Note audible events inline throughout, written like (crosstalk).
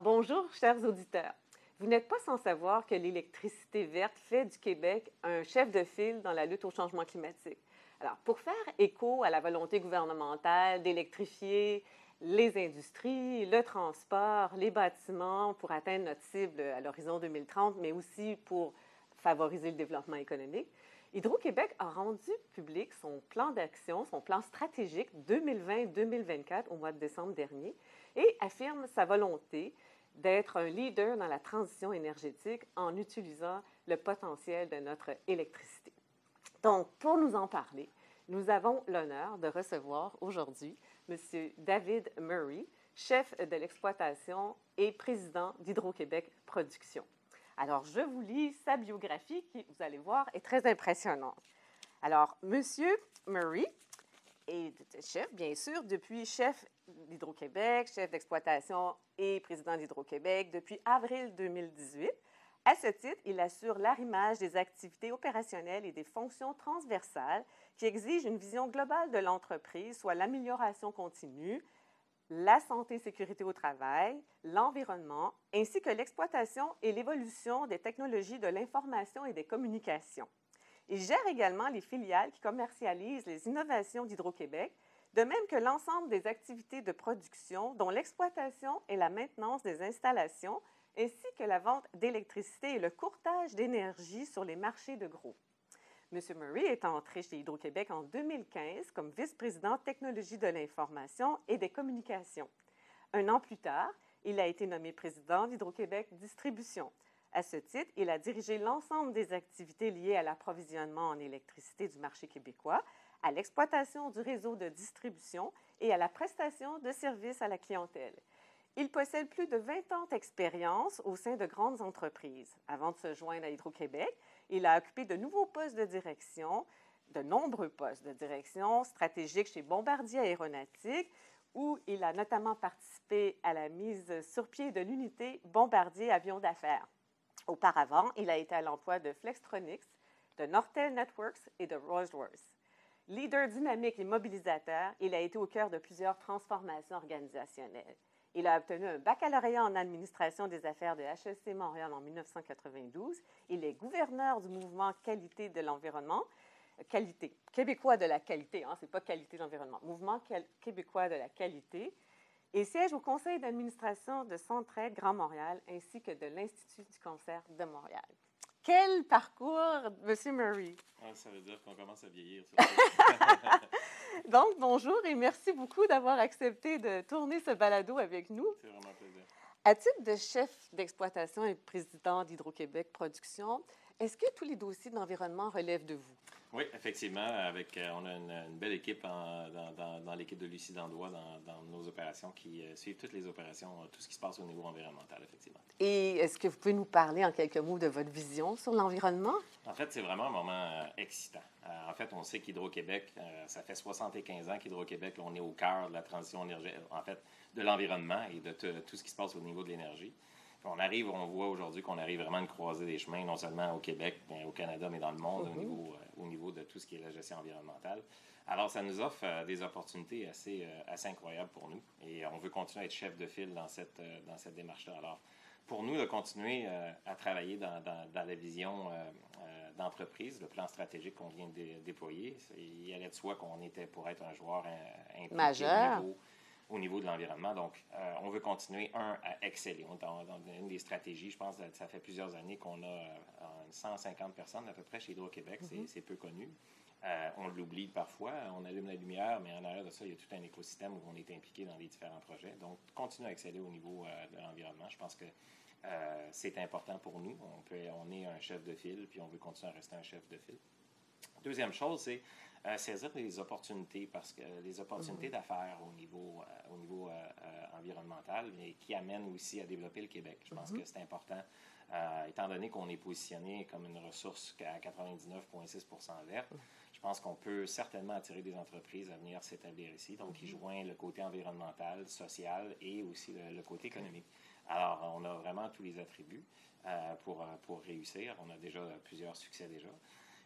Bonjour, chers auditeurs. Vous n'êtes pas sans savoir que l'électricité verte fait du Québec un chef de file dans la lutte au changement climatique. Alors, pour faire écho à la volonté gouvernementale d'électrifier les industries, le transport, les bâtiments pour atteindre notre cible à l'horizon 2030, mais aussi pour favoriser le développement économique, Hydro-Québec a rendu public son plan d'action, son plan stratégique 2020-2024 au mois de décembre dernier et affirme sa volonté d'être un leader dans la transition énergétique en utilisant le potentiel de notre électricité. Donc, pour nous en parler, nous avons l'honneur de recevoir aujourd'hui M. David Murray, chef de l'exploitation et président d'Hydro-Québec Production. Alors, je vous lis sa biographie qui, vous allez voir, est très impressionnante. Alors, M. Murray est chef, bien sûr, depuis chef d'Hydro-Québec, chef d'exploitation et président d'Hydro-Québec depuis avril 2018. À ce titre, il assure l'arrimage des activités opérationnelles et des fonctions transversales qui exigent une vision globale de l'entreprise, soit l'amélioration continue, la santé et sécurité au travail, l'environnement, ainsi que l'exploitation et l'évolution des technologies de l'information et des communications. Il gère également les filiales qui commercialisent les innovations d'Hydro-Québec, de même que l'ensemble des activités de production, dont l'exploitation et la maintenance des installations, ainsi que la vente d'électricité et le courtage d'énergie sur les marchés de gros. M. Murray est entré chez Hydro-Québec en 2015 comme vice-président technologie de l'information et des communications. Un an plus tard, il a été nommé président d'Hydro-Québec Distribution. À ce titre, il a dirigé l'ensemble des activités liées à l'approvisionnement en électricité du marché québécois, à l'exploitation du réseau de distribution et à la prestation de services à la clientèle. Il possède plus de 20 ans d'expérience au sein de grandes entreprises. Avant de se joindre à Hydro-Québec, il a occupé de nouveaux postes de direction, de nombreux postes de direction stratégique chez Bombardier Aéronautique, où il a notamment participé à la mise sur pied de l'unité Bombardier Avions d'affaires. Auparavant, il a été à l'emploi de Flextronics, de Nortel Networks et de Rolls-Royce. Leader dynamique et mobilisateur, il a été au cœur de plusieurs transformations organisationnelles. Il a obtenu un baccalauréat en administration des affaires de HEC Montréal en 1992. Il est gouverneur du mouvement Qualité de l'environnement, qualité, québécois de la qualité, hein, ce n'est pas qualité de l'environnement, mouvement québécois de la qualité, et siège au conseil d'administration de Centraide Grand Montréal ainsi que de l'Institut du cancer de Montréal. Quel parcours, M. Murray! Ah, ça veut dire qu'on commence à vieillir. (laughs) Donc, bonjour et merci beaucoup d'avoir accepté de tourner ce balado avec nous. C'est vraiment un plaisir. À titre de chef d'exploitation et président d'Hydro-Québec Production, est-ce que tous les dossiers d'environnement relèvent de vous? Oui, effectivement. Avec, euh, on a une, belle équipe dans, l'équipe de Lucie Dandois dans, nos opérations qui euh, suivent toutes les opérations, euh, tout ce qui se passe au niveau environnemental, effectivement. Et est-ce que vous pouvez nous parler en quelques mots de votre vision sur l'environnement? En fait, c'est vraiment un moment excitant. En fait, on sait qu'Hydro-Québec, ça fait 75 ans qu'Hydro-Québec, on est au cœur de la transition énergétique, en fait, de l'environnement et de tout ce qui se passe au niveau de l'énergie on arrive, on voit aujourd'hui qu'on arrive vraiment à croiser des chemins, non seulement au Québec, mais au Canada, mais dans le monde, au, mhm. niveau, euh, au niveau de tout ce qui est la gestion environnementale. Alors, ça nous offre euh, des opportunités assez, euh, assez incroyables pour nous. Et on veut continuer à être chef de file dans cette, dans cette démarche-là. Alors, pour nous, de continuer à travailler dans, dans, la vision d'entreprise, le plan stratégique qu'on vient de déployer, il allait de soi qu'on était pour être un joueur majeur au niveau de l'environnement. Donc, euh, on veut continuer, un, à exceller. On dans, dans, une des stratégies, je pense que ça fait plusieurs années qu'on a 150 euh, personnes à peu près chez Hydro-Québec. Mm-hmm. C'est peu connu. Euh, on l'oublie parfois, on allume la lumière, mais en arrière de ça, il y a tout un écosystème où on est impliqué dans les différents projets. Donc, continuer à exceller au niveau de l'environnement. Je pense que c'est important pour nous. On, peut, on est un chef de file, puis on veut continuer à rester un chef de file. Deuxième chose, c'est euh, saisir les opportunités, parce que les opportunités mhm. d'affaires au niveau, euh, au niveau euh, environnemental, mais qui amènent aussi à développer le Québec. Je pense mhm. que c'est important, étant donné qu'on est positionné comme une ressource à 99,6 verte. Mhm. Je pense qu'on peut certainement attirer des entreprises à venir s'établir ici, donc qui joignent le côté environnemental, social et aussi le, côté économique. Alors, on a vraiment tous les attributs pour, pour réussir. On a déjà plusieurs succès déjà.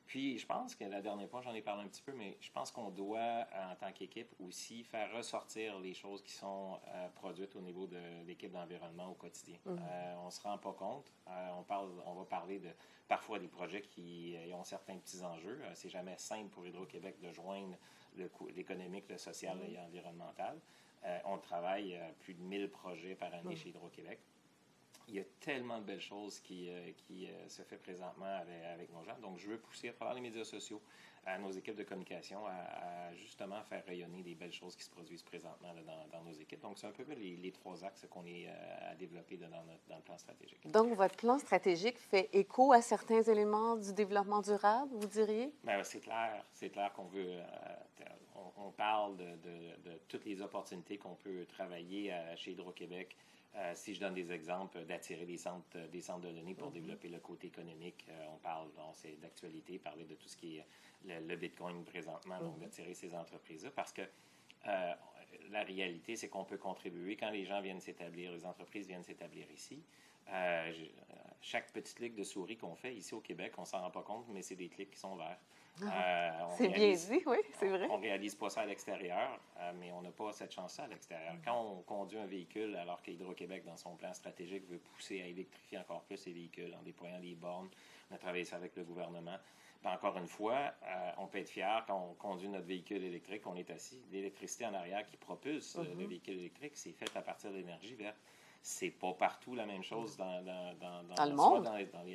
Puis, je pense que la dernière fois, j'en ai parlé un petit peu, mais je pense qu'on doit, en tant qu'équipe, aussi faire ressortir les choses qui sont produites au niveau de l'équipe d'environnement au quotidien. Mhm. on ne se rend pas compte. on, parle, on va parler de parfois des projets qui ont certains petits enjeux. C'est jamais simple pour Hydro-Québec de joindre l'économique, le, social et environnemental. On travaille plus de 1000 projets par année chez Hydro-Québec il y a tellement de belles choses qui, euh, qui euh, se fait présentement avec, avec, nos gens. Donc, je veux pousser à travers les médias sociaux à nos équipes de communication à, justement faire rayonner les belles choses qui se produisent présentement dans, dans, nos équipes. Donc, c'est un peu les, les trois axes qu'on est euh, à développer dans, notre, dans, le plan stratégique. Donc, votre plan stratégique fait écho à certains éléments du développement durable, vous diriez? Bien, c'est clair. C'est clair qu'on veut... on, parle de, de, de, toutes les opportunités qu'on peut travailler chez Hydro-Québec euh, si je donne des exemples d'attirer des centres, des centres de données pour mhm. développer le côté économique, euh, on parle, c'est d'actualité, parler de tout ce qui est le, Bitcoin présentement, donc mhm. d'attirer ces entreprises-là, parce que euh, la réalité, c'est qu'on peut contribuer quand les gens viennent s'établir, les entreprises viennent s'établir ici. chaque petite clic de souris qu'on fait ici au Québec, on s'en rend pas compte, mais c'est des clics qui sont verts. Euh, c'est bien dit, oui, c'est vrai. On ne réalise pas ça à l'extérieur, euh, mais on n'a pas cette chance-là à l'extérieur. Quand on conduit un véhicule, alors qu'Hydro-Québec, dans son plan stratégique, veut pousser à électrifier encore plus ses véhicules en déployant des bornes, on a travaillé ça avec le gouvernement. Ben, encore une fois, euh, on peut être fier quand on conduit notre véhicule électrique, on est assis. L'électricité en arrière qui propulse le mm-hmm. véhicule électrique, c'est fait à partir d'énergie verte. C'est pas partout la même chose dans, dans, dans, dans le monde. Dans,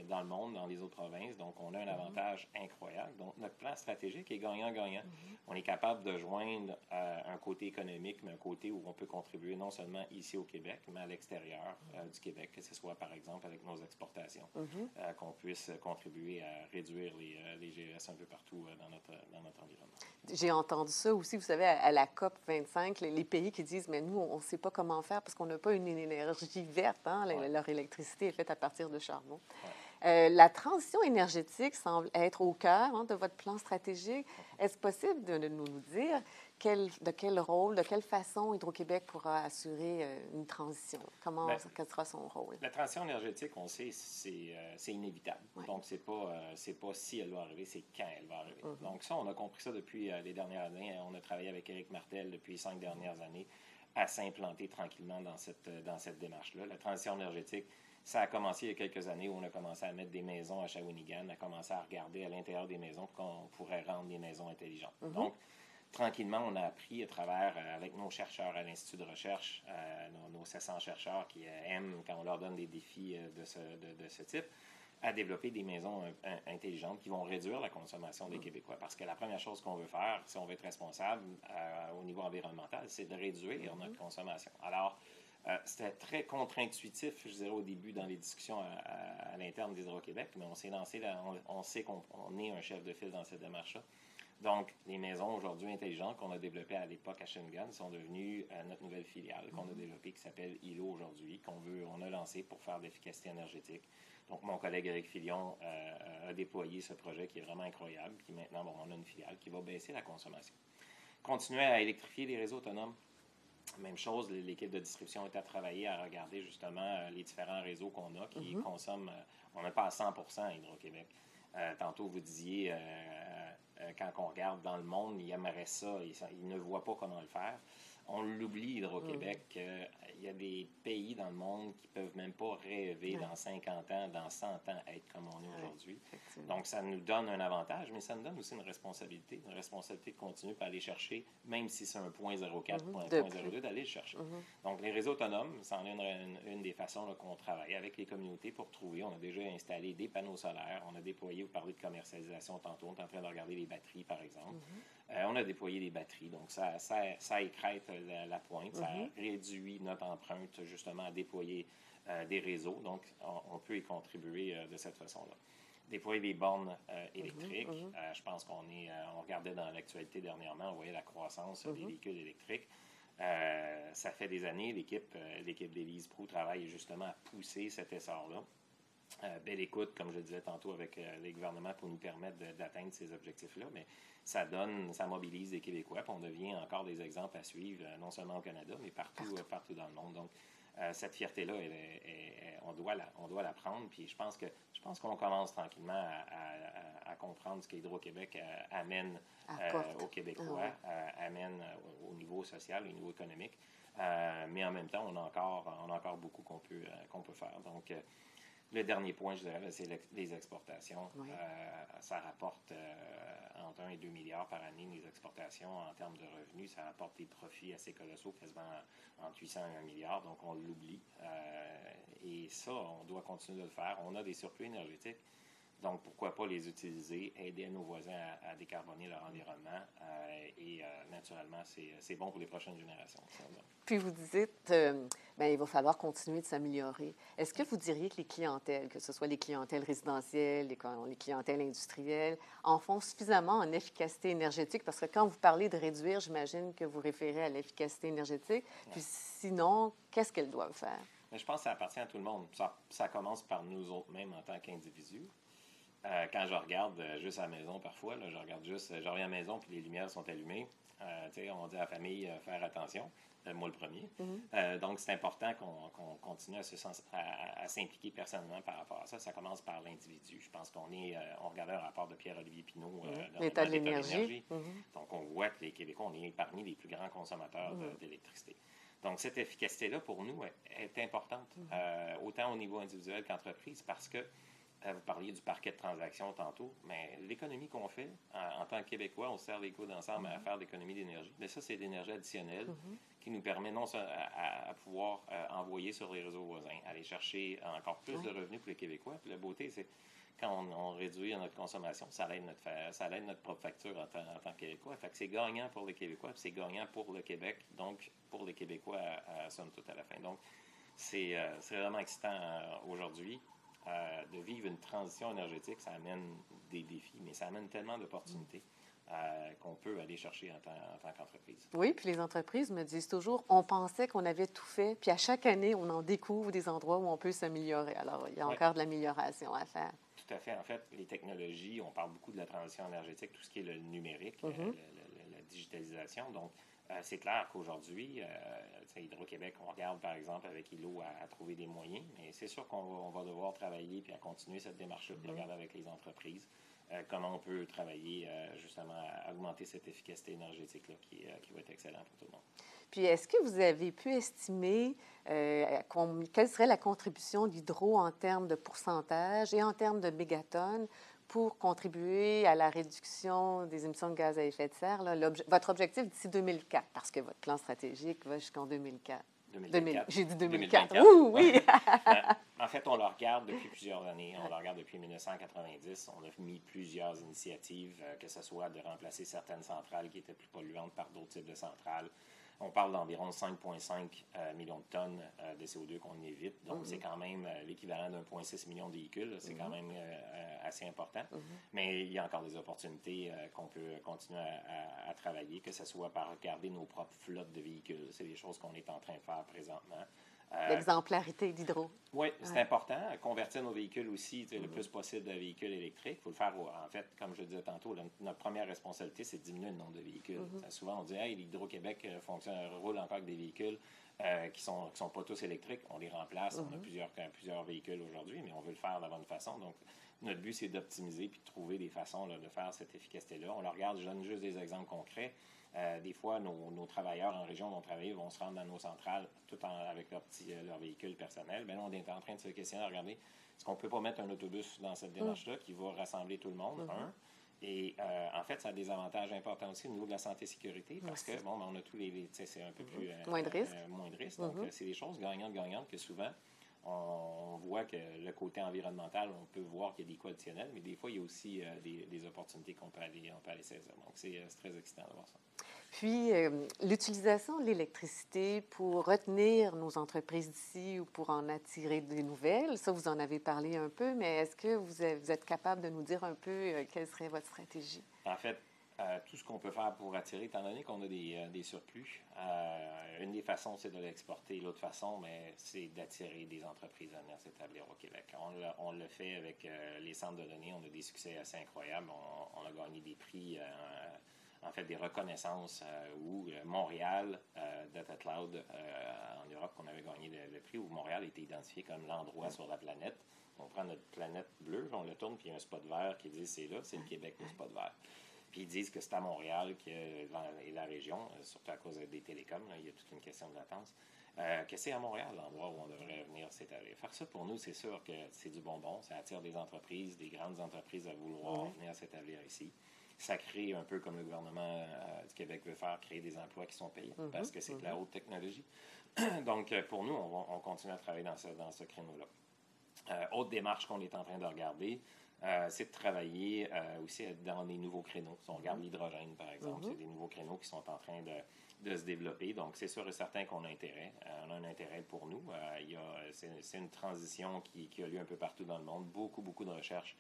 dans, le monde, dans les autres provinces. Donc, on a un avantage incroyable. Donc, notre plan stratégique est gagnant-gagnant. Mm-hmm. On est capable de joindre euh, un côté économique, mais un côté où on peut contribuer non seulement ici au Québec, mais à l'extérieur euh, du Québec, que ce soit par exemple avec nos exportations, mm-hmm. euh, qu'on puisse contribuer à réduire les, les, GES un peu partout dans, notre, dans notre environnement. J'ai entendu ça aussi, vous savez, à, la COP 25, les, pays qui disent, mais nous, on ne sait pas comment faire parce qu'on n'a pas une énergie verte. Hein? Leur électricité est faite à partir de charbon. Euh, la transition énergétique semble être au cœur hein, de votre plan stratégique. Est-ce possible de, nous dire quel, de quel rôle, de quelle façon Hydro-Québec pourra assurer euh, une transition? Comment ben, quel sera son rôle? La transition énergétique, on sait, c'est euh, inévitable. Donc, ce n'est pas, c'est pas si elle va arriver, c'est quand elle va arriver. Mm-hmm. Donc, ça, on a compris ça depuis les dernières années. On a travaillé avec Éric Martel depuis cinq dernières années à s'implanter tranquillement dans cette, euh, dans cette démarche-là. La transition énergétique, ça a commencé il y a quelques années où on a commencé à mettre des maisons à Shawinigan, on a commencé à regarder à l'intérieur des maisons qu'on pourrait rendre des maisons intelligentes. Mm-hmm. Donc, tranquillement, on a appris à travers, euh, avec nos chercheurs à l'Institut de recherche, euh, nos, nos, 700 chercheurs qui aiment quand on leur donne des défis de, ce, de, de ce type, à développer des maisons euh, intelligentes qui vont réduire la consommation des mm. Québécois. Parce que la première chose qu'on veut faire, si on veut être responsable euh, au niveau environnemental, c'est de réduire notre mm-hmm. consommation. Alors, euh, c'était très contre-intuitif, je dirais, au début dans les discussions à, l'interne d'Hydro-Québec, mais on s'est lancé, on, sait qu'on est un chef de file dans cette démarche-là. Donc, les maisons aujourd'hui intelligentes qu'on a développées à l'époque à Shenzhen sont devenues notre nouvelle filiale qu'on a mm-hmm. développée qui s'appelle ILO aujourd'hui, qu'on veut, on a lancé pour faire de l'efficacité énergétique. Donc, mon collègue Eric Filion euh, a déployé ce projet qui est vraiment incroyable. Puis maintenant, bon, on a une filiale qui va baisser la consommation. Continuer à électrifier les réseaux autonomes. Même chose, l'équipe de distribution est à travailler à regarder justement euh, les différents réseaux qu'on a qui mm-hmm. consomment. Euh, on n'est pas à 100 à Hydro-Québec. tantôt, vous disiez, quand on regarde dans le monde, il aimerait ça, il ne voit pas comment le faire on l'oublie, Hydro-Québec, mm. y a des pays dans le monde qui peuvent même pas rêver dans 50 ans, dans 100 ans, être comme on est aujourd'hui. Donc, ça nous donne un avantage, mais ça nous donne aussi une responsabilité, une responsabilité de continuer à aller chercher, même si c'est un point 0,4, mm-hmm. point 0,2, d'aller le chercher. Mm-hmm. Donc, les réseaux autonomes, c'en est une, des façons qu'on travaille avec les communautés pour trouver. On a déjà installé des panneaux solaires, on a déployé, vous parlez de commercialisation tantôt, on est en train de regarder les batteries, par exemple. Mm-hmm. Euh, on a déployé des batteries, donc ça, ça, ça écrète la, pointe, ça mhm. réduit notre empreinte justement à déployer euh, des réseaux, donc on, peut y contribuer euh, de cette façon-là. Déployer des bornes électriques, mhm, mhm. je pense qu'on est, on regardait dans l'actualité dernièrement, on voyait la croissance des véhicules électriques. ça fait des années, l'équipe, l'équipe d'Élise Prou travaille justement à pousser cet essor-là. Belle écoute, comme je le disais tantôt, avec les gouvernements pour nous permettre d'atteindre ces objectifs-là. Mais ça donne, ça mobilise les Québécois, puis on devient encore des exemples à suivre, euh, non seulement au Canada, mais partout, partout, euh, dans le monde. Donc, cette fierté-là, on, doit la, on doit la prendre. Puis je pense que je pense qu'on commence tranquillement à, comprendre ce qu'Hydro-Québec amène aux Québécois, ah amène au niveau social, au niveau économique. mais en même temps, on a encore, on a encore beaucoup qu'on peut, qu'on peut faire. Donc, le dernier point, je dirais, c'est les exportations. Euh, ça rapporte euh, entre 1 et 2 milliards par année, les exportations, en termes de revenus. Ça rapporte des profits assez colossaux, quasiment entre 800 et 1 milliard. Donc, on l'oublie. Euh, et ça, on doit continuer de le faire. On a des surplus énergétiques. Donc, pourquoi pas les utiliser, aider nos voisins à, décarboner leur environnement. Euh, et euh, naturellement, c'est bon pour les prochaines générations. Puis vous dites, euh, ben, il va falloir continuer de s'améliorer. Est-ce que vous diriez que les clientèles, que ce soit les clientèles résidentielles, les, les clientèles industrielles, en font suffisamment en efficacité énergétique? Parce que quand vous parlez de réduire, j'imagine que vous référez à l'efficacité énergétique. Puis sinon, qu'est-ce qu'elles doivent faire? Mais je pense que ça appartient à tout le monde. Ça, ça commence par nous autres mêmes en tant qu'individus. Euh, quand je regarde euh, juste à la maison, parfois, je regarde juste, je reviens à la maison puis les lumières sont allumées. Euh, on dit à la famille, faire attention. moi, le premier. Mm-hmm. donc, c'est important qu'on continue à, s'impliquer personnellement par rapport à ça. Ça commence par l'individu. Je pense qu'on est, on regardait un rapport de Pierre-Olivier Pinault mm-hmm. dans l'état de l'énergie. Mm-hmm. Donc, on voit que les Québécois, on est parmi les plus grands consommateurs d'électricité. Donc, cette efficacité-là, pour nous, est, importante, autant au niveau individuel qu'entreprise, parce que vous parliez du parquet de transactions tantôt, mais l'économie qu'on fait en, tant que Québécois, on sert les coudes ensemble à mm-hmm. faire l'économie d'énergie. Mais ça, c'est l'énergie additionnelle mm-hmm. qui nous permet non à, à pouvoir euh, envoyer sur les réseaux voisins, aller chercher encore plus de revenus pour les Québécois. Puis la beauté, c'est quand on, réduit notre consommation, ça aide notre, ça aide notre propre facture en, tant que Québécois. Fait que c'est gagnant pour les Québécois, puis c'est gagnant pour le Québec, donc pour les Québécois, à, somme toute à la fin. Donc, c'est euh, vraiment excitant euh, aujourd'hui. Euh, de vivre une transition énergétique, ça amène des défis, mais ça amène tellement d'opportunités. Euh, qu'on peut aller chercher en tant, qu'entreprise. Oui, puis les entreprises me disent toujours, on pensait qu'on avait tout fait, puis à chaque année, on en découvre des endroits où on peut s'améliorer. Alors, il y a encore de l'amélioration à faire. Tout à fait. En fait, les technologies, on parle beaucoup de la transition énergétique, tout ce qui est le numérique, mm-hmm. la digitalisation. Donc, euh, c'est clair qu'aujourd'hui, euh, Hydro-Québec, on regarde par exemple avec ILO à, trouver des moyens, mais c'est sûr qu'on va, devoir travailler puis à continuer cette démarche-là, puis mm-hmm. regarder avec les entreprises euh, comment on peut travailler justement à augmenter cette efficacité énergétique-là qui, qui, va être excellente pour tout le monde. Puis est-ce que vous avez pu estimer quelle serait la contribution d'Hydro en termes de pourcentage et en termes de mégatonnes pour contribuer à la réduction des émissions de gaz à effet de serre, votre objectif d'ici 2004, parce que votre plan stratégique va jusqu'en 2004. 2004. J'ai dit 2004. oui. (laughs) en fait, on le regarde depuis plusieurs années. On le regarde depuis 1990. On a mis plusieurs initiatives, euh, que ce soit de remplacer certaines centrales qui étaient plus polluantes par d'autres types de centrales, on parle d'environ 5,5 euh, millions de tonnes euh, de CO2 qu'on évite. Donc, mhm. c'est quand même euh, l'équivalent d'un 1,6 million de véhicules. C'est quand mhm. même assez important. Mhm. Mais il y a encore des opportunités qu'on peut continuer à, travailler, que ce soit par regarder nos propres flottes de véhicules. C'est des choses qu'on est en train de faire présentement. Euh, L'exemplarité d'hydro. Oui, c'est important. Convertir nos véhicules aussi le plus possible de véhicules électriques. Il faut le faire, en fait, comme je le disais tantôt, notre première responsabilité, c'est de diminuer le nombre de véhicules. Mm-hmm. Souvent, on dit, hey, l'Hydro-Québec euh, fonctionne, roule encore avec des véhicules euh, qui ne sont, qui sont pas tous électriques. On les remplace. On a mm-hmm. plusieurs, plusieurs véhicules aujourd'hui, mais on veut le faire de la bonne façon. Donc, notre but, c'est d'optimiser puis de trouver des façons de faire cette efficacité-là. On le regarde, je donne juste des exemples concrets. Euh, des fois, nos, travailleurs en région vont travailler vont se rendre dans nos centrales tout en, avec leur, petit, euh, leur véhicule personnel. Bien, on est en train de se questionner, regarder, est-ce qu'on ne peut pas mettre un autobus dans cette démarche-là qui va rassembler tout le monde, mm-hmm. un? Et euh, en fait, ça a des avantages importants aussi au niveau de la santé-sécurité parce que, bon, ben, on a tous les. c'est un peu mm-hmm. plus. moins de risques. moins de risques. Donc, mm-hmm. c'est des choses gagnantes-gagnantes que souvent, on, voit que le côté environnemental, on peut voir qu'il y a des coûts additionnels, mais des fois, il y a aussi des, opportunités qu'on peut aller, on peut aller saisir. Donc, c'est très excitant de voir ça. Puis, euh, l'utilisation de l'électricité pour retenir nos entreprises d'ici ou pour en attirer des nouvelles, ça, vous en avez parlé un peu, mais est-ce que vous êtes capable de nous dire un peu euh, quelle serait votre stratégie? En fait, euh, tout ce qu'on peut faire pour attirer, étant donné qu'on a des, des surplus, une des façons, c'est de l'exporter. L'autre façon, mais c'est d'attirer des entreprises à venir s'établir au Québec. On, le fait avec les centres de données. On a des succès assez incroyables. On, a gagné des prix en fait des reconnaissances euh, où euh, Montréal, euh, Data Cloud Europe qu'on avait gagné le, prix, où Montréal était identifié comme l'endroit sur la planète. On prend notre planète bleue, on le tourne, puis il y a un spot vert qui dit c'est là, c'est le Québec, le spot vert. Puis ils disent que c'est à Montréal que, et la région, surtout à cause des télécoms, il y a toute une question de latence, que c'est à Montréal l'endroit où on devrait venir s'établir. Faire ça, pour nous, c'est sûr que c'est du bonbon. Ça attire des entreprises, des grandes entreprises à vouloir venir s'établir ici ça crée un peu comme le gouvernement euh, du Québec veut faire, créer des emplois qui sont payés mhm, parce que c'est de la mhm. haute technologie. (clears throat) Donc, euh, pour nous, on, continue à travailler dans ce, dans ce créneau-là. Euh, autre démarche qu'on est en train de regarder, c'est de travailler aussi dans des nouveaux créneaux. Si on regarde mhm. l'hydrogène, par exemple, c'est des nouveaux créneaux qui sont en train de, de se développer. Donc, c'est sûr et certain qu'on a intérêt. on a un intérêt pour nous. c'est, une transition qui, qui, a lieu un peu partout dans le monde. Beaucoup, beaucoup de recherches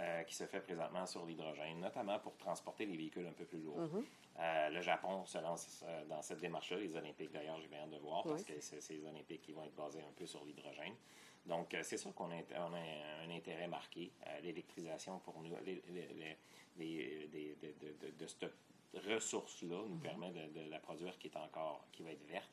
euh, qui se fait présentement sur l'hydrogène, notamment pour transporter les véhicules un peu plus lourds. Mhm. Euh, le Japon se lance euh, dans cette démarche-là. Les Olympiques, d'ailleurs, j'ai bien hâte de voir, parce que c'est ces Olympiques qui vont être basés un peu sur l'hydrogène. Donc, c'est sûr qu'on a, un intérêt marqué. L'électrisation, pour nous, les, de, cette ressource-là nous mhm. permet de, la produire qui est encore, qui va être verte.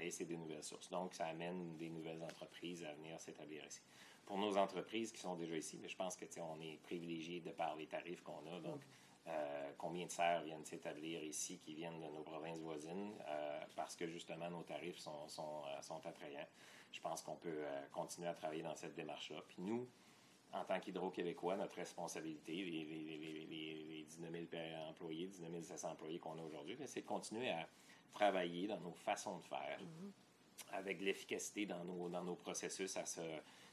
et c'est des nouvelles sources. Donc, ça amène des nouvelles entreprises à venir s'établir ici pour nos entreprises qui sont déjà ici, mais je pense que on est privilégié de par les tarifs qu'on a. Donc, euh, combien de serres viennent s'établir ici qui viennent de nos provinces voisines euh, parce que justement nos tarifs sont, sont, euh, sont attrayants. Je pense qu'on peut continuer à travailler dans cette démarche-là. Puis nous, en tant qu'Hydro-Québécois, notre responsabilité, les, les, les, les, 19 000 employés, 19 700 employés qu'on a aujourd'hui, c'est de continuer à travailler dans nos façons de faire, mm-hmm. avec l'efficacité dans nos, dans nos processus, à se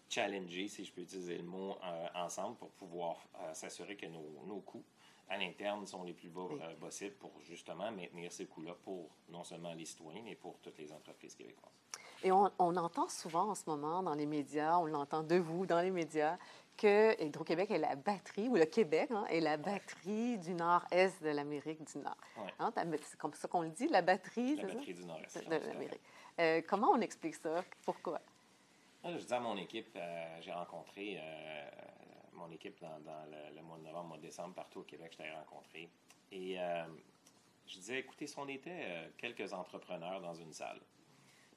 challenger, si je peux utiliser le mot, euh, ensemble pour pouvoir euh, s'assurer que nos, nos, coûts à l'interne sont les plus bas euh, possibles pour justement maintenir ces coûts-là pour non seulement les citoyens, mais pour toutes les entreprises québécoises. Et on, on, entend souvent en ce moment dans les médias, on l'entend de vous dans les médias, que Hydro-Québec est la batterie, ou le Québec hein, est la batterie du nord-est de l'Amérique du Nord. Hein, c'est comme ça qu'on le dit, la batterie, la batterie du nord-est de, l'Amérique. comment on explique ça? Pourquoi? Je disais à mon équipe, euh, j'ai rencontré euh, mon équipe dans, le, mois de novembre, mois de décembre, partout au Québec, je t'avais rencontré. Et euh, je disais, écoutez, si on était quelques entrepreneurs dans une salle,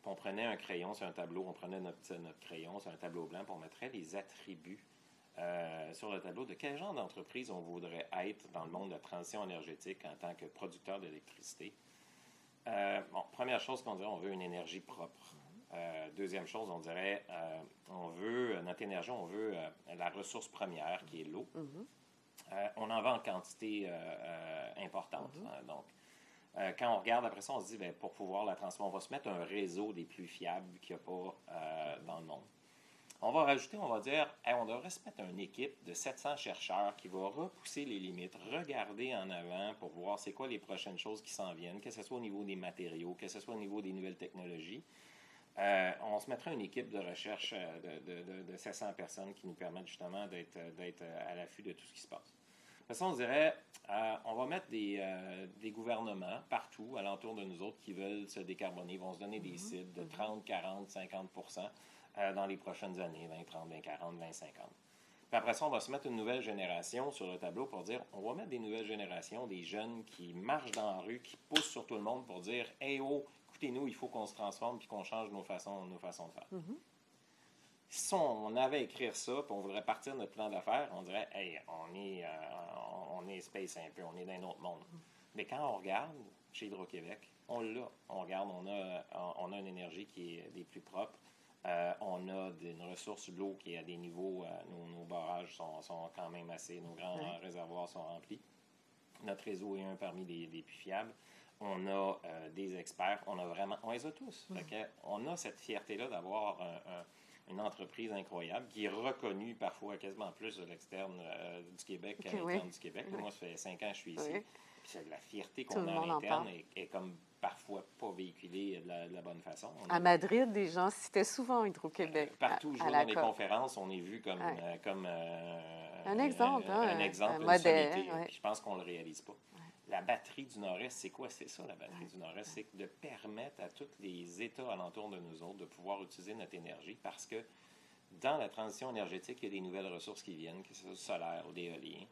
on prenait un crayon sur un tableau, on prenait notre, notre crayon sur un tableau blanc, puis on mettrait les attributs sur le tableau de quel genre d'entreprise on voudrait être dans le monde de la transition énergétique en tant que producteur d'électricité. bon, première chose qu'on dirait, on veut une énergie propre. Euh, deuxième chose, on dirait, euh, on veut, notre énergie, on veut euh, la ressource première qui est l'eau. Mm-hmm. on en vend en quantité importante. Mm-hmm. Hein, donc, quand on regarde après ça, on se dit, bien, pour pouvoir la transformer, on va se mettre un réseau des plus fiables qu'il n'y a pas dans le monde. On va rajouter, on va dire, on devrait se mettre une équipe de 700 chercheurs qui va repousser les limites, regarder en avant pour voir c'est quoi les prochaines choses qui s'en viennent, que ce soit au niveau des matériaux, que ce soit au niveau des nouvelles technologies. Euh, on se mettra une équipe de recherche euh, de, de, de, 700 personnes qui nous permettent justement d'être, euh, à l'affût de tout ce qui se passe. De toute façon, on dirait, on va mettre des, gouvernements partout, alentour de nous autres, qui veulent se décarboner, vont se donner des mhm. cibles de 30, 40, 50 dans les prochaines années, 20, 30, 20, 40, 20, 50. Puis après ça, on va se mettre une nouvelle génération sur le tableau pour dire, on va mettre des nouvelles générations, des jeunes qui marchent dans la rue, qui poussent sur tout le monde pour dire, hey oh, écoutez-nous, il faut qu'on se transforme puis qu'on change nos façons, nos façons de faire. Mm-hmm. Si on, avait à écrire ça, puis on voudrait partir de notre plan d'affaires, on dirait, hey, on est, euh, on est space un peu, on est dans un autre monde. Mm-hmm. Mais quand on regarde chez Hydro-Québec, on l'a. On regarde, on a, on a une énergie qui est des plus propres. Euh, on a une ressource, l'eau qui est à des niveaux, euh, nos, barrages sont, sont, quand même assez, nos grands réservoirs sont remplis. Notre réseau est un parmi les, les plus fiables on a euh, des experts, on a vraiment, on les a tous. on a cette fierté-là d'avoir une entreprise incroyable qui est reconnue parfois quasiment plus de l'externe euh, du Québec qu'à l'interne du Québec. Moi, ça fait cinq ans que je suis ici. Puis la fierté qu'on a à l'interne est, comme parfois pas véhiculée de la, bonne façon. à Madrid, des gens citaient souvent Hydro-Québec. Euh, partout, à, dans les conférences, on est vu comme, comme un exemple, un, hein, exemple, modèle. Je pense qu'on ne le réalise pas la batterie du Nord-Est, c'est quoi? C'est ça, la batterie du Nord-Est. C'est de permettre à tous les États alentours de nous autres de pouvoir utiliser notre énergie parce que dans la transition énergétique, il y a des nouvelles ressources qui viennent, que ce soit solaire ou d'éolien.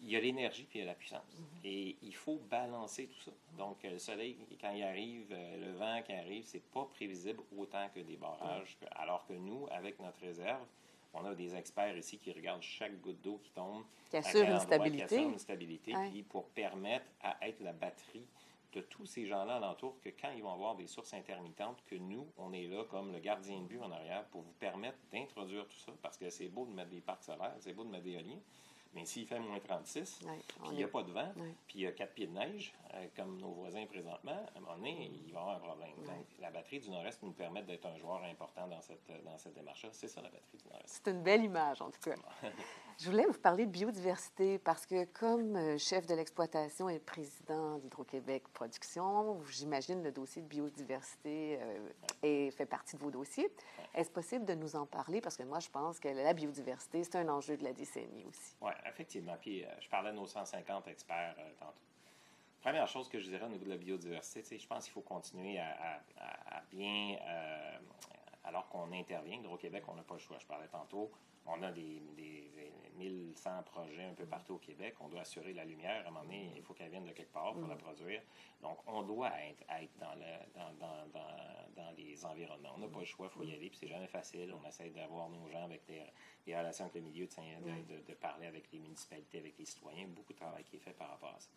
il y a l'énergie puis il y a la puissance. Mm-hmm. Et il faut balancer tout ça. Donc, le soleil, quand il arrive, le vent qui arrive, c'est pas prévisible autant que des barrages. Alors que nous, avec notre réserve, on a des experts ici qui regardent chaque goutte d'eau qui tombe. Qui assure une stabilité. Qui assure une stabilité, puis pour permettre à être la batterie de tous ces gens-là alentour, que quand ils vont avoir des sources intermittentes, que nous, on est là comme le gardien de but en arrière pour vous permettre d'introduire tout ça, parce que c'est beau de mettre des parcs solaires, c'est beau de mettre des éoliens, mais s'il fait moins 36, puis il n'y a pas de vent, puis il y a quatre pieds de neige, euh, comme nos voisins présentement, à un moment donné, il va y avoir un problème. Donc, la batterie du Nord-Est nous permet d'être un joueur important dans cette, dans cette démarche-là. C'est ça, la batterie du Nord-Est. C'est une belle image, en tout cas. (laughs) Je voulais vous parler de biodiversité parce que comme euh, chef de l'exploitation et président d'Hydro-Québec Production, j'imagine le dossier de biodiversité euh, fait partie de vos dossiers. Est-ce possible de nous en parler? Parce que moi, je pense que la biodiversité, c'est un enjeu de la décennie aussi. Oui, effectivement. Puis euh, je parlais de nos 150 experts tantôt. Première chose que je dirais au niveau de la biodiversité, je pense qu'il faut continuer à, bien, qu'on intervient, Hydro-Québec, on n'a pas le choix. Je parlais tantôt, on a des, des, 1100 projets un peu partout au Québec. On doit assurer la lumière. À un moment donné, il faut qu'elle vienne de quelque part pour la mm. produire. Donc, on doit être, être dans, le, dans, dans, dans, dans, les environnements. On n'a pas le choix, il faut y aller. Puis, c'est jamais facile. On essaie d'avoir nos gens avec des, relations avec le milieu, de, de, parler avec les municipalités, avec les citoyens. Beaucoup de travail qui est fait par rapport à ça.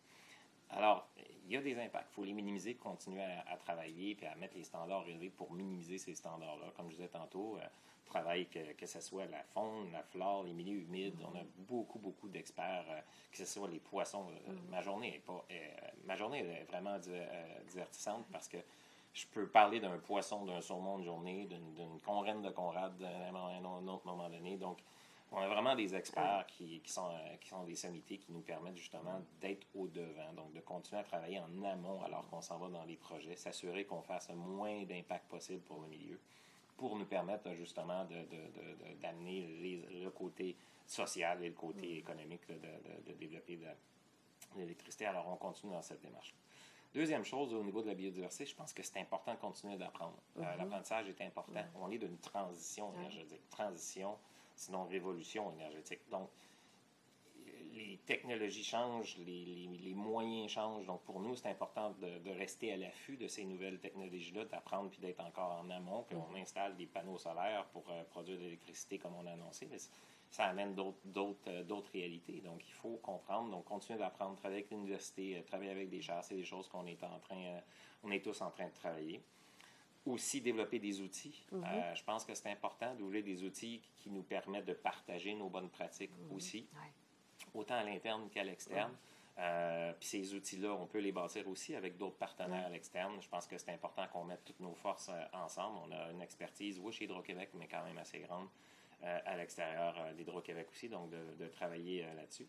Alors, il y a des impacts. Il faut les minimiser, continuer à, travailler puis à mettre les standards élevés pour minimiser ces standards-là. Comme je disais tantôt, euh, travail, que, que ce soit la faune, la flore, les milieux humides. On a beaucoup, beaucoup d'experts, euh, que ce soit les poissons. Euh, mm. Ma journée est pas, euh, ma journée est vraiment divertissante parce que je peux parler d'un poisson, d'un saumon de journée, d'une conraine de Conrad à un autre moment donné. Donc, on a vraiment des experts qui, qui, sont, qui sont des sommités qui nous permettent justement d'être au-devant, donc de continuer à travailler en amont alors qu'on s'en va dans les projets, s'assurer qu'on fasse le moins d'impact possible pour le milieu pour nous permettre justement d'amener de, le côté social et le côté mm. économique de, développer de l'électricité. Alors, on continue dans cette démarche. Deuxième chose, au niveau de la biodiversité, je pense que c'est important de continuer d'apprendre. Euh, mm-hmm. L'apprentissage est important. On est d'une transition énergétique. Transition, sinon révolution énergétique. Donc, les technologies changent, les, moyens changent. Donc, pour nous, c'est important de, rester à l'affût de ces nouvelles technologies-là, d'apprendre puis d'être encore en amont, qu'on installe des panneaux solaires pour euh, produire de l'électricité comme on a annoncé. Mais ça amène d'autres euh, réalités. Donc, il faut comprendre. Donc, continuer d'apprendre, travailler avec l'université, euh, travailler avec des chars, c'est des choses qu'on est en train, on est tous en train de travailler aussi développer des outils. Mm-hmm. je pense que c'est important d'ouvrir des outils qui nous permettent de partager nos bonnes pratiques mm-hmm. aussi autant à l'interne qu'à l'externe. Euh, puis ces outils-là, on peut les bâtir aussi avec d'autres partenaires à l'externe. Je pense que c'est important qu'on mette toutes nos forces euh, ensemble. On a une expertise, oui, chez Hydro-Québec, mais quand même assez grande euh, à l'extérieur d'Hydro-Québec aussi, donc de, travailler là-dessus.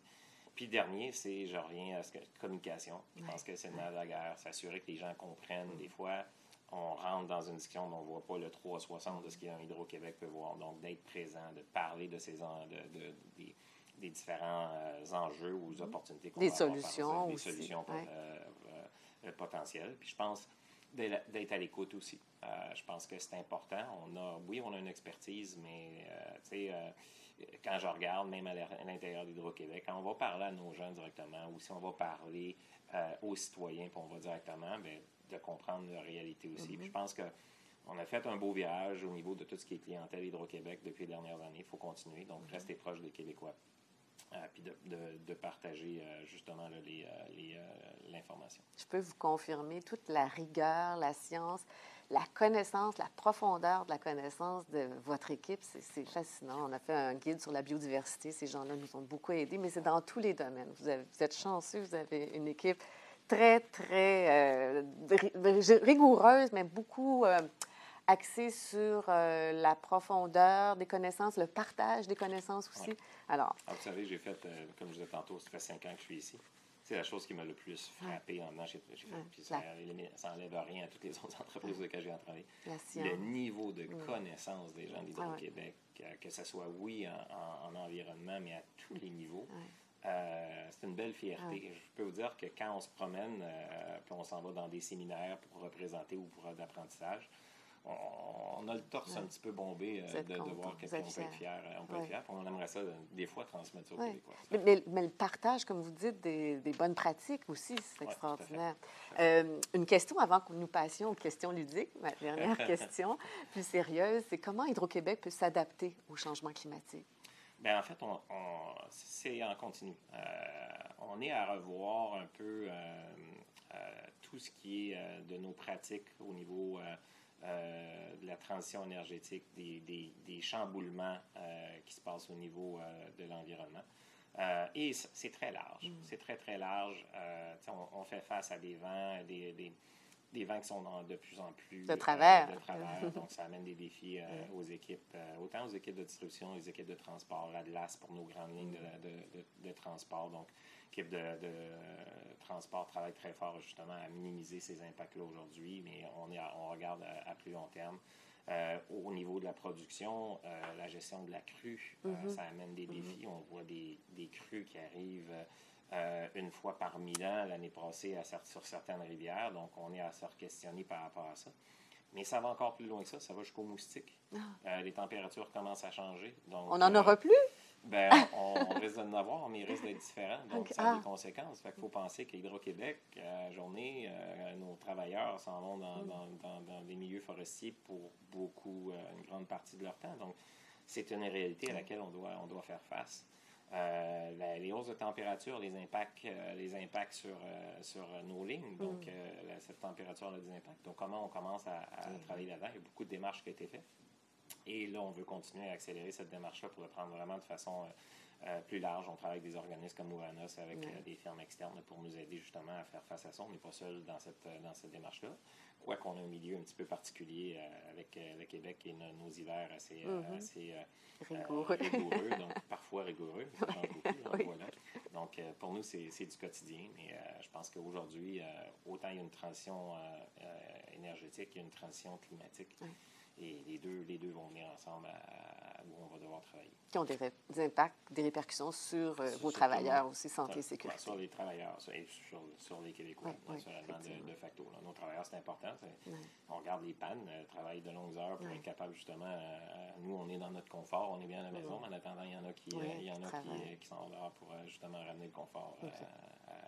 Puis dernier, c'est, je reviens à ce que communication. Je pense que c'est le nerf de la guerre, s'assurer que les gens comprennent. Des fois, on rentre dans une discussion on ne voit pas le 360 de ce qu'un Hydro-Québec peut voir. Donc, d'être présent, de parler de ces de, de, des, des différents euh, enjeux ou mhm. opportunités qu'on Des solutions Des solutions euh, euh, potentielles. Puis je pense d'être à l'écoute aussi. je pense que c'est important. On a, oui, on a une expertise, mais tu sais, quand je regarde, même à l'intérieur d'Hydro-Québec, quand on va parler à nos gens directement ou si on va parler aux citoyens, puis on va directement, bien, de comprendre la réalité aussi. Puis je mhm. pense que on a fait un beau virage au niveau de tout ce qui est clientèle Hydro-Québec depuis les dernières années. Il faut continuer. Donc, mhm. rester proche des Québécois. Euh, puis de, de, partager euh, justement euh, l'information. Je peux vous confirmer toute la rigueur, la science, la connaissance, la profondeur de la connaissance de votre équipe, c'est fascinant. On a fait un guide sur la biodiversité. Ces gens-là nous ont beaucoup aidés, mais c'est dans tous les domaines. Vous, avez, vous, êtes chanceux, vous avez une équipe très, très rigoureuse, mais beaucoup axé sur euh, la profondeur des connaissances, le partage des connaissances aussi. Alors, ah, vous savez, j'ai fait, euh, comme je disais tantôt, ça fait cinq ans que je suis ici. C'est la chose qui m'a le plus frappé en J'ai fait, ça n'enlève rien à toutes les (laughs) autres entreprises auxquelles j'ai travaillé. Le niveau de connaissance des gens d'Hydro-Québec, que ce soit, oui, en, environnement, mais à tous les niveaux. Euh, c'est une belle fierté. Je peux vous dire que quand on se promène, puis on s'en va dans des séminaires pour représenter ou pour d'apprentissage, on, a le torse un petit peu bombé euh, de, voir qu'est-ce qu'on peut être fier. On peut être fier. On aimerait ça, des fois, transmettre ça aux Québécois. Mais, mais, le partage, comme vous dites, des, des bonnes pratiques aussi, c'est extraordinaire. Euh, une question avant que nous passions aux questions ludiques, ma dernière (laughs) question, plus sérieuse, c'est comment Hydro-Québec peut s'adapter au changement climatique? Bien, en fait, on, c'est en continu. Euh, on est à revoir un peu tout ce qui est de nos pratiques au niveau euh, de la transition énergétique, des, des, des chamboulements euh, qui se passent au niveau euh, de l'environnement. et c'est très large. Mm. C'est très, très large. On, on, fait face à des vents, des, des, des, vents qui sont de plus en plus... De travers. de travers. (laughs) donc, ça amène des défis aux équipes, autant aux équipes de distribution, aux équipes de transport, l'ADLAS pour nos grandes lignes de, de, de, de transport. Donc, l'équipe de, transport travaille très fort justement à minimiser ces impacts-là aujourd'hui, mais on, est on regarde à, plus long terme. Euh, au niveau de la production, euh, la gestion de la crue, euh, mm-hmm. ça amène des défis. Mm-hmm. On voit des, des, crues qui arrivent une fois par mille ans l'année passée à, sur certaines rivières, donc on est à se questionner par rapport à ça. Mais ça va encore plus loin que ça, ça va jusqu'aux moustiques. Ah. les températures commencent à changer. Donc, on n'en aura plus? Ben, (laughs) on, risque d'en avoir, mais il risque d'être différent. Donc, ça a des ah. conséquences. Fait qu'il faut penser qu'à Hydro-Québec, à la journée, euh, nos travailleurs s'en vont dans, mm. dans, dans, dans, des milieux forestiers pour beaucoup, euh, une grande partie de leur temps. Donc, c'est une réalité à laquelle on doit, on doit faire face. Euh, les hausses de température, les impacts, les impacts sur, sur nos lignes, donc mm. cette température a des impacts. Donc, comment on commence à, à mm. travailler là-dedans? Il y a beaucoup de démarches qui ont été faites. Et là, on veut continuer à accélérer cette démarche-là pour le prendre vraiment de façon euh, euh, plus large. On travaille avec des organismes comme Mouranos, avec euh, des firmes externes pour nous aider justement à faire face à ça. On n'est pas seul dans cette, dans cette démarche-là. Quoi qu'on a un milieu un petit peu particulier avec le Québec et nos, hivers assez, assez rigoureux. donc (laughs) parfois rigoureux. Ça change beaucoup. voilà. Donc, pour nous, c'est du quotidien. Mais je pense qu'aujourd'hui, autant il y a une transition énergétique, il y a une transition climatique. Et les deux, les deux vont venir ensemble à, où on va devoir travailler. Qui ont des, impacts, des répercussions sur, euh, vos travailleurs aussi, santé et sécurité. Sur les travailleurs et sur, sur, les Québécois, naturellement, de, facto. Nos travailleurs, c'est important. On regarde les pannes, euh, de longues heures pour être capable, justement, euh, nous, on est dans notre confort, on est bien à la maison, mais en attendant, il y en a qui, il y en a qui, qui, sont là pour justement ramener le confort à, à.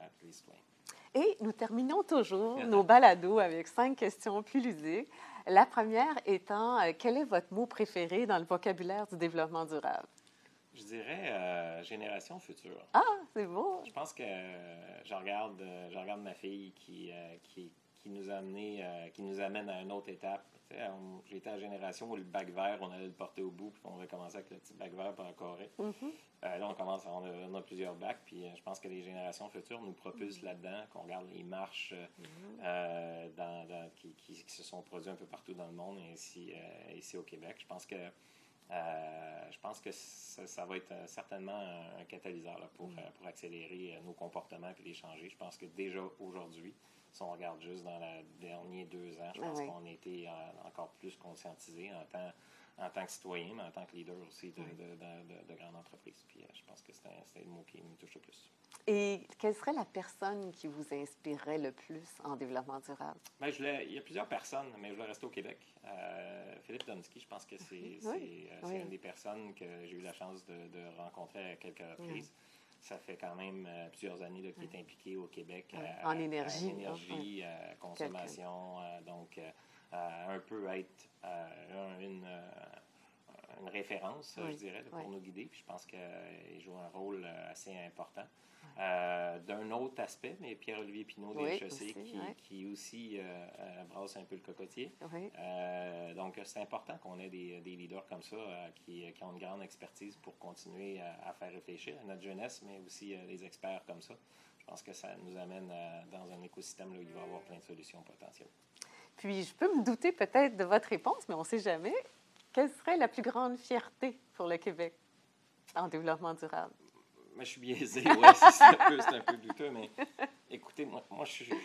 Et nous terminons toujours (laughs) nos balados avec cinq questions plus ludiques. La première étant, euh, quel est votre mot préféré dans le vocabulaire du développement durable? Je dirais euh, génération future. Ah, c'est beau. Je pense que euh, je, regarde, je regarde ma fille qui, qui, qui, nous a amené, qui nous amène à une autre étape. J'étais à la génération où le bac vert, on allait le porter au bout, puis on va commencer avec le petit bac vert pour encore. Mm là, on commence, on a, on a plusieurs bacs, puis je pense que les générations futures nous propulsent là-dedans, qu'on regarde les marches mm-hmm. dans, dans, qui, qui, se sont produites un peu partout dans le monde, et ici, ici au Québec. Je pense que je pense que ça, va être certainement un, catalyseur là, pour, mm. pour accélérer nos comportements et les changer. Je pense que déjà aujourd'hui, si on regarde juste dans les derniers deux ans, je pense qu'on a été encore plus conscientisés en tant, en tant que citoyen, mais en tant que leader aussi de, de, de, grandes entreprises. Puis euh, je pense que c'est le mot qui me touche le plus. Et quelle serait la personne qui vous inspirerait le plus en développement durable? Bien, je il y a plusieurs personnes, mais je vais rester au Québec. Euh, Philippe Donsky, je pense que c'est euh, une des personnes que j'ai eu la chance de, rencontrer à quelques reprises ça fait quand même euh, plusieurs années qu'il est impliqué au Québec en énergie, énergie consommation, donc un peu être une, une référence, je dirais, pour nous guider. Puis je pense qu'il joue un rôle assez important. Euh, d'un autre aspect, mais Pierre-Olivier Pinault des HEC, qui, qui, aussi euh, euh, brasse un peu le cocotier. donc, c'est important qu'on ait des, des, leaders comme ça qui, qui, ont une grande expertise pour continuer à, faire réfléchir à notre jeunesse, mais aussi les experts comme ça. Je pense que ça nous amène dans un écosystème où il va y avoir plein de solutions potentielles. Puis, je peux me douter peut-être de votre réponse, mais on ne sait jamais. Quelle serait la plus grande fierté pour le Québec en développement durable? Mais je suis biaisé, oui, c'est un, peu, un peu douteux, mais écoutez, moi, moi je, euh,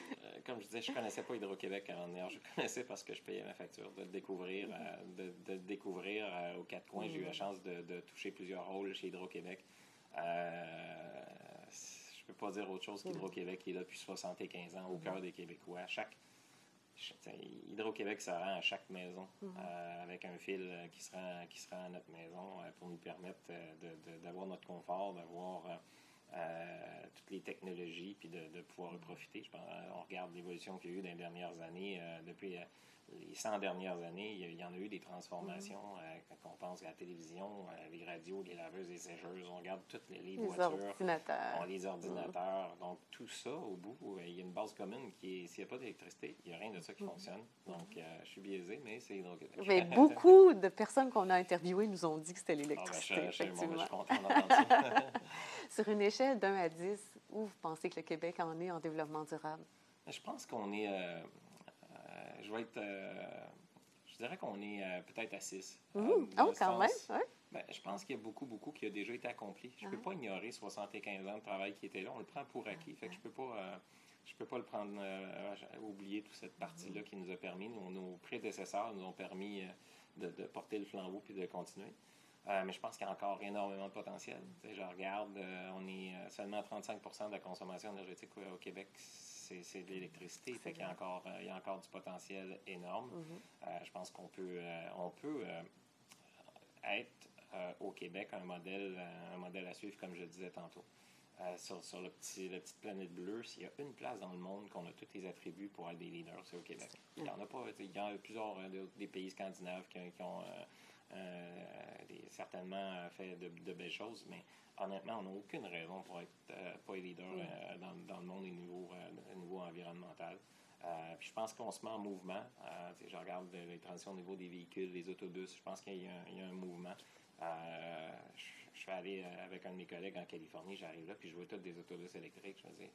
comme je disais, je ne connaissais pas Hydro-Québec avant venir. Je connaissais parce que je payais ma facture. De le découvrir, euh, de, découvrir euh, aux quatre coins, j'ai eu la chance de, toucher plusieurs rôles chez Hydro-Québec. Euh, je ne peux pas dire autre chose qu'Hydro-Québec qui est là depuis 75 ans, au cœur des Québécois. Chaque, Hydro-Québec se rend à chaque maison mm-hmm. euh, avec un fil qui se rend, qui à notre maison pour nous permettre d'avoir notre confort, d'avoir toutes les technologies, puis de, pouvoir en profiter. Je pense, on regarde l'évolution qu'il y a eu dans les dernières années, depuis les 100 dernières années, il y en a eu des transformations. Euh, quand on pense à la télévision, euh, les radios, les laveuses, les sécheuses, on regarde toutes les, les, voitures. Ordinateurs. les ordinateurs. Donc, tout ça, au bout, euh, il y a une base commune qui est, s'il n'y a pas d'électricité, il n'y a rien de ça qui mm-hmm. fonctionne. Donc, je suis biaisé, mais c'est Hydro-Québec. Mais (laughs) beaucoup de personnes qu'on a interviewées nous ont dit que c'était l'électricité. Ah, ben, je, je, suis content d'entendre (laughs) ça. Sur une échelle d'un à 10, où vous pensez que le Québec en est en développement durable? Je pense qu'on est je vais être. Euh, je dirais qu'on est euh, peut-être à 6. Mmh. oh, quand même, ben, je pense qu'il y a beaucoup, beaucoup qui a déjà été accompli. Je ne peux ah. pas ignorer 75 ans de travail qui était là. On le prend pour acquis. Fait que je peux pas. Euh, je peux pas le prendre, oublier toute cette partie-là qui nous a permis, nos, prédécesseurs nous ont permis de, porter le flambeau puis de continuer. mais je pense qu'il y a encore énormément de potentiel. je regarde, on est seulement 35 de la consommation énergétique au Québec c'est de l'électricité. Fait qu'il y, a encore, euh, il y a encore du potentiel énorme. Mm-hmm. Euh, je pense qu'on peut, euh, on peut être au Québec un modèle, un modèle à suivre, comme je le disais tantôt. sur, sur le petit, la petite planète bleue, s'il y a une place dans le monde qu'on a tous les attributs pour être des leaders, c'est au Québec. Il y en a pas. Il y a plusieurs des pays scandinaves qui, ont certainement fait de, de, belles choses, mais honnêtement, on n'a aucune raison pour être euh, pas leader mm. euh, dans, dans, le monde au niveau, euh, niveau environnemental. puis je pense qu'on se met en mouvement. je regarde les transitions au niveau des véhicules, des autobus. Je pense qu'il y, y, a un mouvement. Je, je, suis allé avec un de mes collègues en Californie. J'arrive là, puis je vois tous des autobus électriques. Je me dis,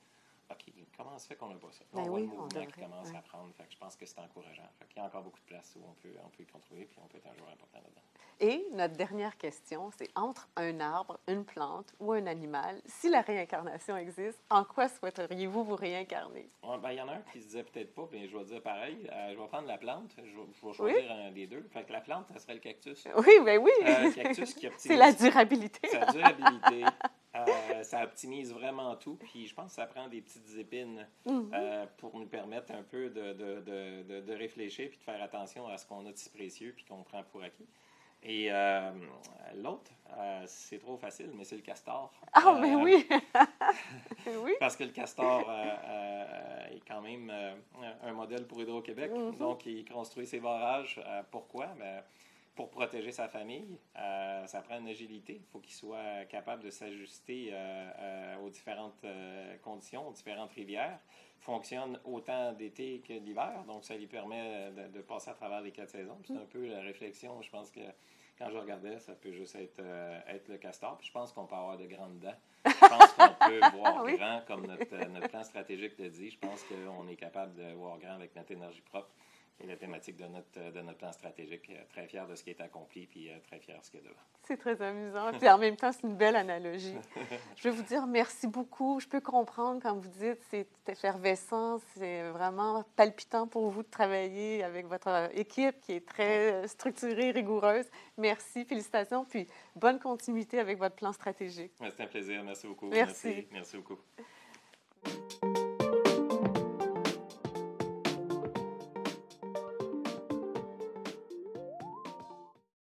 OK, comment se fait qu'on n'a pas ça? Ben on voit le mouvement qui commence à prendre. Fait que je pense que c'est encourageant. Fait Il y a encore beaucoup de place où on peut, on peut y contribuer, puis on peut être un joueur important là-dedans. Et notre dernière question, c'est entre un arbre, une plante ou un animal, si la réincarnation existe, en quoi souhaiteriez-vous vous réincarner? Ben, il y en a un qui se disait peut-être pas, mais je vais dire pareil. Euh, je vais prendre la plante, je vais, choisir un des deux. Fait que la plante, ça serait le cactus. Oui, ben oui. Euh, cactus qui (laughs) C'est la durabilité. C'est la durabilité. (laughs) Euh, ça optimise vraiment tout. Puis je pense que ça prend des petites épines mhm. pour nous permettre un peu de, de, de, de, réfléchir puis de faire attention à ce qu'on a de si précieux puis qu'on prend pour acquis. Et euh, l'autre, euh, c'est trop facile, mais c'est le castor. Ah, mais euh, oui! (laughs) oui! Parce que le castor est quand même un modèle pour Hydro-Québec. Mm-hmm. Donc, il construit ses barrages. pourquoi? Ben, pour protéger sa famille, ça prend une agilité. Il faut qu'il soit capable de s'ajuster aux différentes conditions, aux différentes rivières fonctionne autant d'été que d'hiver. Donc, ça lui permet de, passer à travers les quatre saisons. C'est un peu la réflexion, je pense que quand je regardais, ça peut juste être, euh, être le castor. Puis je pense qu'on peut avoir de grandes dents. Je pense qu'on peut (laughs) voir grand, comme notre, notre plan stratégique le dit. Je pense qu'on est capable de voir grand avec notre énergie propre et la thématique de notre, de notre plan stratégique. Euh, très fier de ce qui est accompli, puis euh, très fier de ce qu'il y a devant. C'est très amusant. (laughs) Puis en même temps, c'est une belle analogie. Je vais vous dire merci beaucoup. Je peux comprendre quand vous dites c'est effervescent, c'est vraiment palpitant pour vous de travailler avec votre équipe qui est très structurée, rigoureuse. Merci, félicitations, puis bonne continuité avec votre plan stratégique. C'est un plaisir. Merci beaucoup. Merci. Merci, Merci beaucoup.